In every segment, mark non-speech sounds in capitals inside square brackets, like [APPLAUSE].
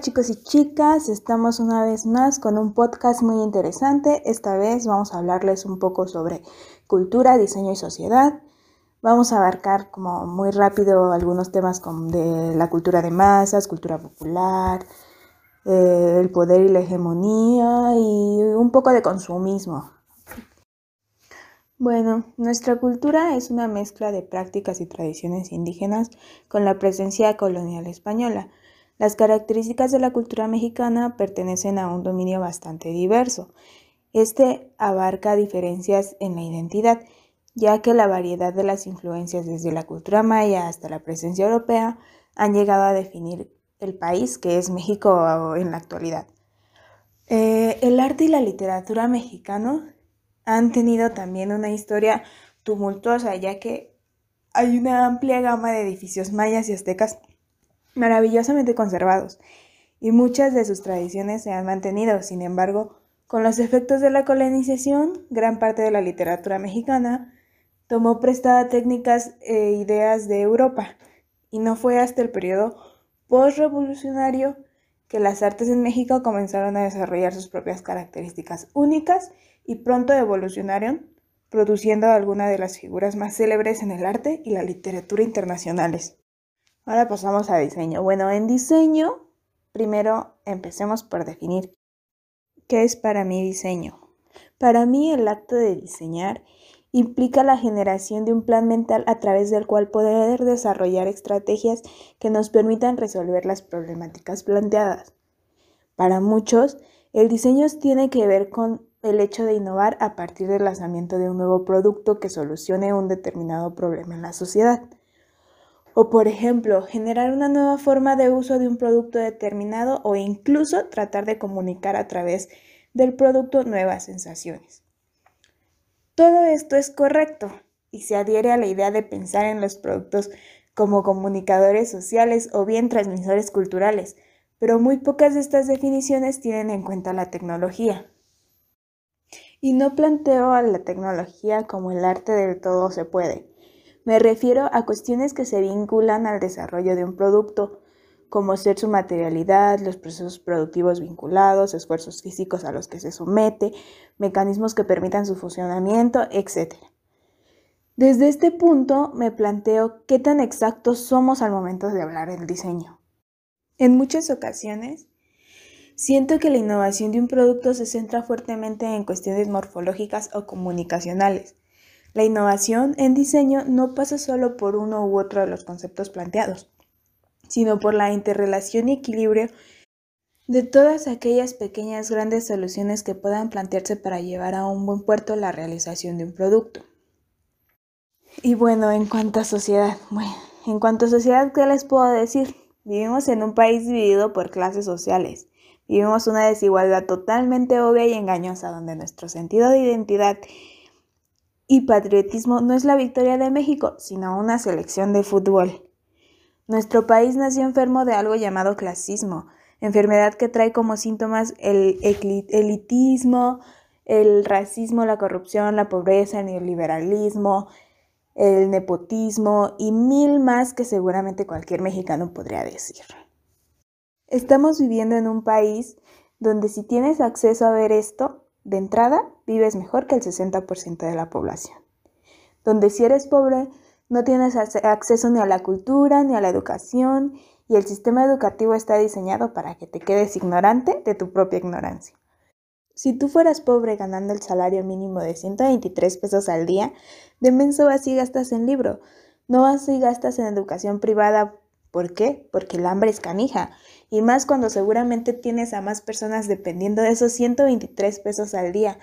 Chicos y chicas, estamos una vez más con un podcast muy interesante. Esta vez vamos a hablarles un poco sobre cultura, diseño y sociedad. Vamos a abarcar como muy rápido algunos temas como de la cultura de masas, cultura popular, eh, el poder y la hegemonía y un poco de consumismo. Bueno, nuestra cultura es una mezcla de prácticas y tradiciones indígenas con la presencia colonial española. Las características de la cultura mexicana pertenecen a un dominio bastante diverso. Este abarca diferencias en la identidad, ya que la variedad de las influencias desde la cultura maya hasta la presencia europea han llegado a definir el país que es México en la actualidad. Eh, el arte y la literatura mexicano han tenido también una historia tumultuosa, ya que hay una amplia gama de edificios mayas y aztecas maravillosamente conservados, y muchas de sus tradiciones se han mantenido. Sin embargo, con los efectos de la colonización, gran parte de la literatura mexicana tomó prestada técnicas e ideas de Europa, y no fue hasta el periodo postrevolucionario que las artes en México comenzaron a desarrollar sus propias características únicas y pronto evolucionaron, produciendo algunas de las figuras más célebres en el arte y la literatura internacionales. Ahora pasamos a diseño. Bueno, en diseño, primero empecemos por definir qué es para mí diseño. Para mí el acto de diseñar implica la generación de un plan mental a través del cual poder desarrollar estrategias que nos permitan resolver las problemáticas planteadas. Para muchos, el diseño tiene que ver con el hecho de innovar a partir del lanzamiento de un nuevo producto que solucione un determinado problema en la sociedad. O por ejemplo, generar una nueva forma de uso de un producto determinado o incluso tratar de comunicar a través del producto nuevas sensaciones. Todo esto es correcto y se adhiere a la idea de pensar en los productos como comunicadores sociales o bien transmisores culturales, pero muy pocas de estas definiciones tienen en cuenta la tecnología. Y no planteo a la tecnología como el arte del todo se puede, me refiero a cuestiones que se vinculan al desarrollo de un producto, como ser su materialidad, los procesos productivos vinculados, esfuerzos físicos a los que se somete, mecanismos que permitan su funcionamiento, etc. Desde este punto me planteo qué tan exactos somos al momento de hablar del diseño. En muchas ocasiones, siento que la innovación de un producto se centra fuertemente en cuestiones morfológicas o comunicacionales, la innovación en diseño no pasa solo por uno u otro de los conceptos planteados, sino por la interrelación y equilibrio de todas aquellas pequeñas grandes soluciones que puedan plantearse para llevar a un buen puerto la realización de un producto. Y bueno, en cuanto a sociedad, bueno, en cuanto a sociedad, ¿qué les puedo decir? Vivimos en un país dividido por clases sociales. Vivimos una desigualdad totalmente obvia y engañosa donde nuestro sentido de identidad y patriotismo no es la victoria de México, sino una selección de fútbol. Nuestro país nació enfermo de algo llamado clasismo, enfermedad que trae como síntomas el elitismo, el racismo, la corrupción, la pobreza, el neoliberalismo, el nepotismo y mil más que seguramente cualquier mexicano podría decir. Estamos viviendo en un país donde si tienes acceso a ver esto, de entrada, vives mejor que el 60% de la población. Donde si eres pobre, no tienes acceso ni a la cultura ni a la educación y el sistema educativo está diseñado para que te quedes ignorante de tu propia ignorancia. Si tú fueras pobre ganando el salario mínimo de 123 pesos al día, de menso vas y gastas en libro, no vas y gastas en educación privada. ¿Por qué? Porque el hambre es canija y más cuando seguramente tienes a más personas dependiendo de esos 123 pesos al día.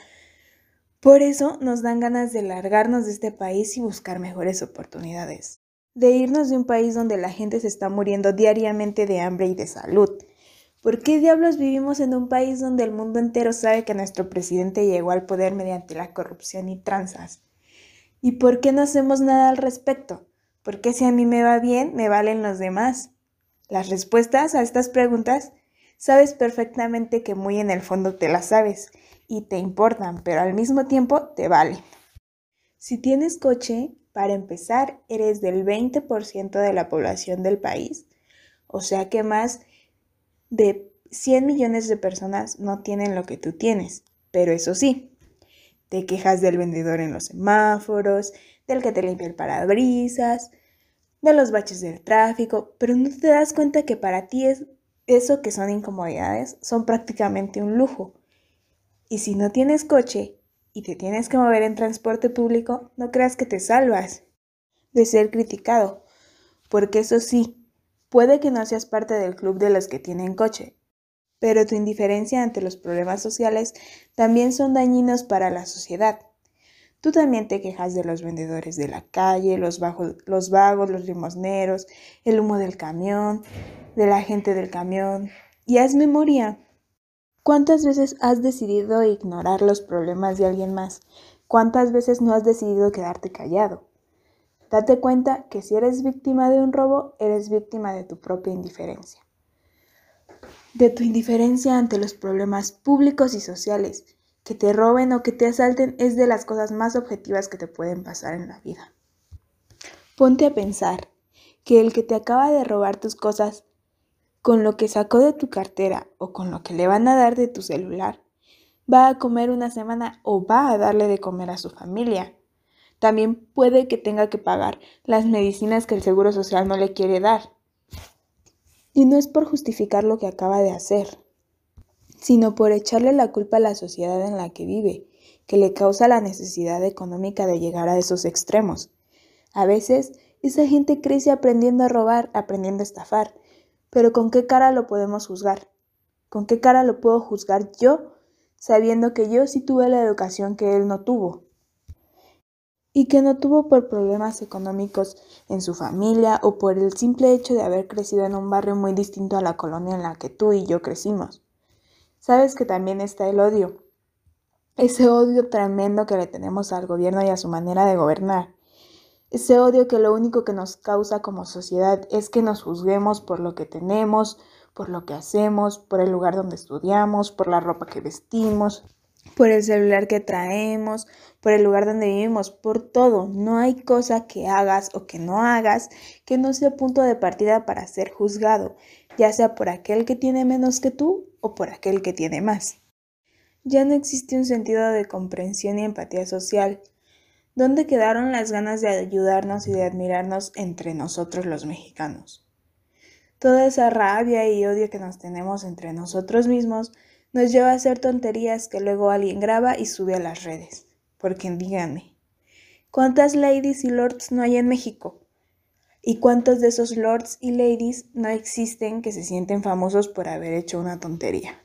Por eso nos dan ganas de largarnos de este país y buscar mejores oportunidades. De irnos de un país donde la gente se está muriendo diariamente de hambre y de salud. ¿Por qué diablos vivimos en un país donde el mundo entero sabe que nuestro presidente llegó al poder mediante la corrupción y tranzas? ¿Y por qué no hacemos nada al respecto? ¿Por qué si a mí me va bien, me valen los demás? Las respuestas a estas preguntas sabes perfectamente que muy en el fondo te las sabes y te importan, pero al mismo tiempo te valen. Si tienes coche, para empezar, eres del 20% de la población del país, o sea que más de 100 millones de personas no tienen lo que tú tienes, pero eso sí, te quejas del vendedor en los semáforos, del que te limpia el parabrisas, de los baches del tráfico, pero no te das cuenta que para ti es eso que son incomodidades son prácticamente un lujo. Y si no tienes coche y te tienes que mover en transporte público, no creas que te salvas de ser criticado, porque eso sí, puede que no seas parte del club de los que tienen coche, pero tu indiferencia ante los problemas sociales también son dañinos para la sociedad. Tú también te quejas de los vendedores de la calle, los, los vagos, los limosneros, el humo del camión, de la gente del camión. Y haz memoria. ¿Cuántas veces has decidido ignorar los problemas de alguien más? ¿Cuántas veces no has decidido quedarte callado? Date cuenta que si eres víctima de un robo, eres víctima de tu propia indiferencia. De tu indiferencia ante los problemas públicos y sociales que te roben o que te asalten es de las cosas más objetivas que te pueden pasar en la vida. Ponte a pensar que el que te acaba de robar tus cosas con lo que sacó de tu cartera o con lo que le van a dar de tu celular, va a comer una semana o va a darle de comer a su familia. También puede que tenga que pagar las medicinas que el Seguro Social no le quiere dar. Y no es por justificar lo que acaba de hacer, sino por echarle la culpa a la sociedad en la que vive, que le causa la necesidad económica de llegar a esos extremos. A veces, esa gente crece aprendiendo a robar, aprendiendo a estafar, pero ¿con qué cara lo podemos juzgar? ¿Con qué cara lo puedo juzgar yo, sabiendo que yo sí tuve la educación que él no tuvo? Y que no tuvo por problemas económicos en su familia o por el simple hecho de haber crecido en un barrio muy distinto a la colonia en la que tú y yo crecimos sabes que también está el odio. Ese odio tremendo que le tenemos al gobierno y a su manera de gobernar. Ese odio que lo único que nos causa como sociedad es que nos juzguemos por lo que tenemos, por lo que hacemos, por el lugar donde estudiamos, por la ropa que vestimos, por el celular que traemos, por el lugar donde vivimos, por todo. No hay cosa que hagas o que no hagas que no sea punto de partida para ser juzgado, ya sea por aquel que tiene menos que tú o por aquel que tiene más. Ya no existe un sentido de comprensión y empatía social. ¿Dónde quedaron las ganas de ayudarnos y de admirarnos entre nosotros los mexicanos? Toda esa rabia y odio que nos tenemos entre nosotros mismos nos lleva a hacer tonterías que luego alguien graba y sube a las redes. Porque díganme, ¿cuántas ladies y lords no hay en México? ¿Y cuántos de esos lords y ladies no existen que se sienten famosos por haber hecho una tontería?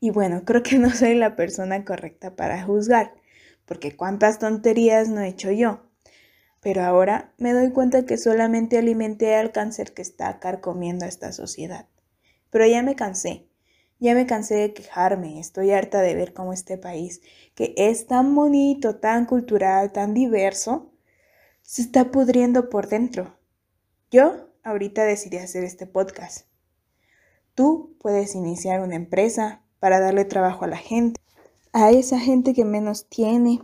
Y bueno, [LAUGHS] creo que no soy la persona correcta para juzgar, porque cuántas tonterías no he hecho yo. Pero ahora me doy cuenta que solamente alimenté al cáncer que está carcomiendo a esta sociedad. Pero ya me cansé, ya me cansé de quejarme, estoy harta de ver cómo este país, que es tan bonito, tan cultural, tan diverso, se está pudriendo por dentro. Yo ahorita decidí hacer este podcast. Tú puedes iniciar una empresa para darle trabajo a la gente, a esa gente que menos tiene.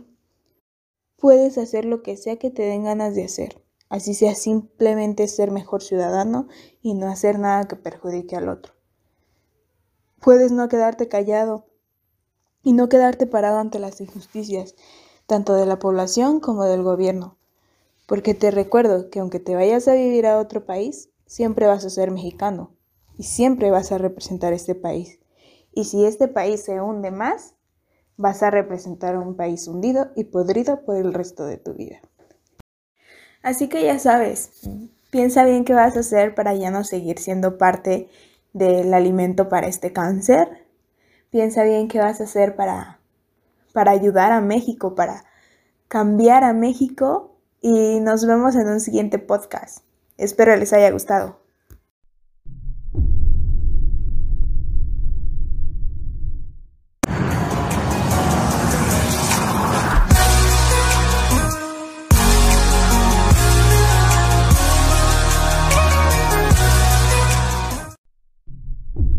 Puedes hacer lo que sea que te den ganas de hacer, así sea simplemente ser mejor ciudadano y no hacer nada que perjudique al otro. Puedes no quedarte callado y no quedarte parado ante las injusticias, tanto de la población como del gobierno porque te recuerdo que aunque te vayas a vivir a otro país, siempre vas a ser mexicano y siempre vas a representar este país. Y si este país se hunde más, vas a representar a un país hundido y podrido por el resto de tu vida. Así que ya sabes, piensa bien qué vas a hacer para ya no seguir siendo parte del alimento para este cáncer. Piensa bien qué vas a hacer para, para ayudar a México, para cambiar a México y nos vemos en un siguiente podcast. Espero les haya gustado.